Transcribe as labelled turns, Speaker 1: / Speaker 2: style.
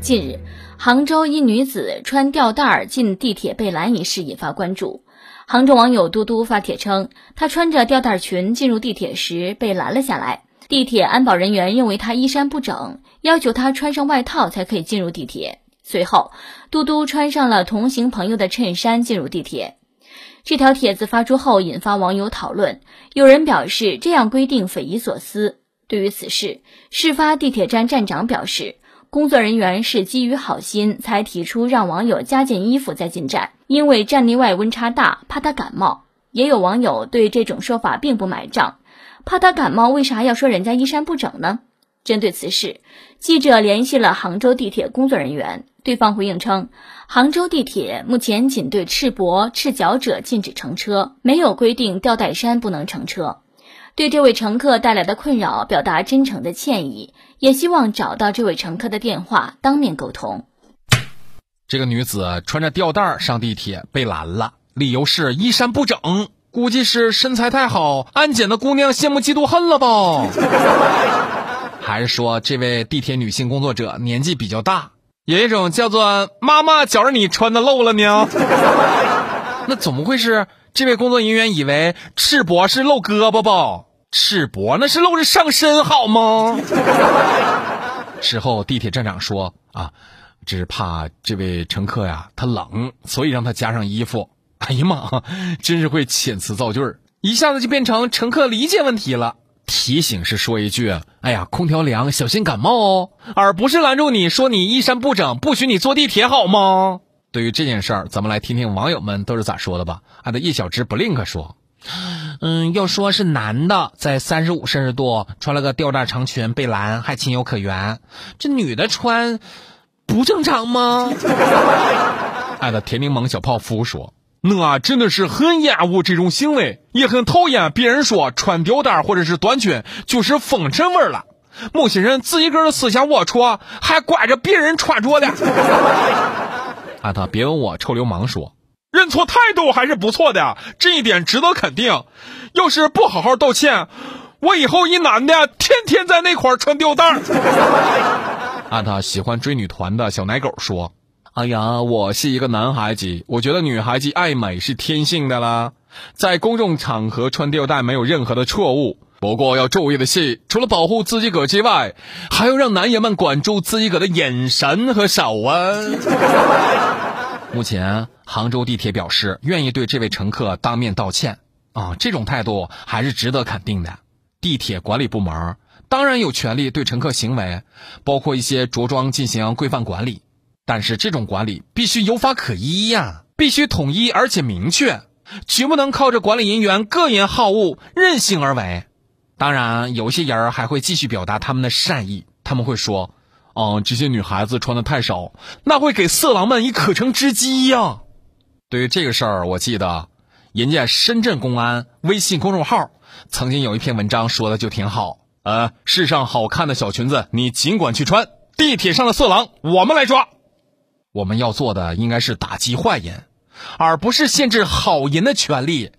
Speaker 1: 近日，杭州一女子穿吊带儿进地铁被拦一事引发关注。杭州网友嘟嘟发帖称，她穿着吊带裙进入地铁时被拦了下来，地铁安保人员认为她衣衫不整，要求她穿上外套才可以进入地铁。随后，嘟嘟穿上了同行朋友的衬衫进入地铁。这条帖子发出后，引发网友讨论。有人表示，这样规定匪夷所思。对于此事，事发地铁站站长表示。工作人员是基于好心才提出让网友加件衣服再进站，因为站内外温差大，怕他感冒。也有网友对这种说法并不买账，怕他感冒，为啥要说人家衣衫不整呢？针对此事，记者联系了杭州地铁工作人员，对方回应称，杭州地铁目前仅对赤膊、赤脚者禁止乘车，没有规定吊带衫不能乘车。对这位乘客带来的困扰表达真诚的歉意，也希望找到这位乘客的电话当面沟通。
Speaker 2: 这个女子穿着吊带上地铁被拦了，理由是衣衫不整，估计是身材太好，安检的姑娘羡慕嫉妒恨了吧？还是说这位地铁女性工作者年纪比较大，有一种叫做“妈妈觉着你穿的露了呢”？那怎么会是？这位工作人员以为赤膊是露胳膊不？赤膊那是露着上身好吗？事后地铁站长说啊，只是怕这位乘客呀他冷，所以让他加上衣服。哎呀妈，真是会遣词造句儿，一下子就变成乘客理解问题了。提醒是说一句，哎呀，空调凉，小心感冒哦，而不是拦住你说你衣衫不整，不许你坐地铁好吗？对于这件事儿，咱们来听听网友们都是咋说的吧。俺的叶小芝不吝可说，嗯，要说是男的在三十五摄氏度穿了个吊带长裙被拦，还情有可原。这女的穿不正常吗？俺的甜柠檬小泡芙说，我真的是很厌恶这种行为，也很讨厌别人说穿吊带或者是短裙就是风尘味了。某些人自己个儿的思想龌龊，还怪着别人穿着的。啊，他别问我臭流氓说，认错态度还是不错的，这一点值得肯定。要是不好好道歉，我以后一男的天天在那块穿吊带。按，他喜欢追女团的小奶狗说，哎呀，我是一个男孩子，我觉得女孩子爱美是天性的啦，在公众场合穿吊带没有任何的错误。不过要注意的是，除了保护自己个之外，还要让男人们管住自己个的眼神和手啊。目前，杭州地铁表示愿意对这位乘客当面道歉啊，这种态度还是值得肯定的。地铁管理部门当然有权利对乘客行为，包括一些着装进行规范管理，但是这种管理必须有法可依呀，必须统一而且明确，绝不能靠着管理人员个人好恶任性而为。当然，有些人还会继续表达他们的善意，他们会说：“哦，这些女孩子穿的太少，那会给色狼们以可乘之机呀。”对于这个事儿，我记得人家深圳公安微信公众号曾经有一篇文章说的就挺好。呃，世上好看的小裙子你尽管去穿，地铁上的色狼我们来抓。我们要做的应该是打击坏人，而不是限制好人的权利。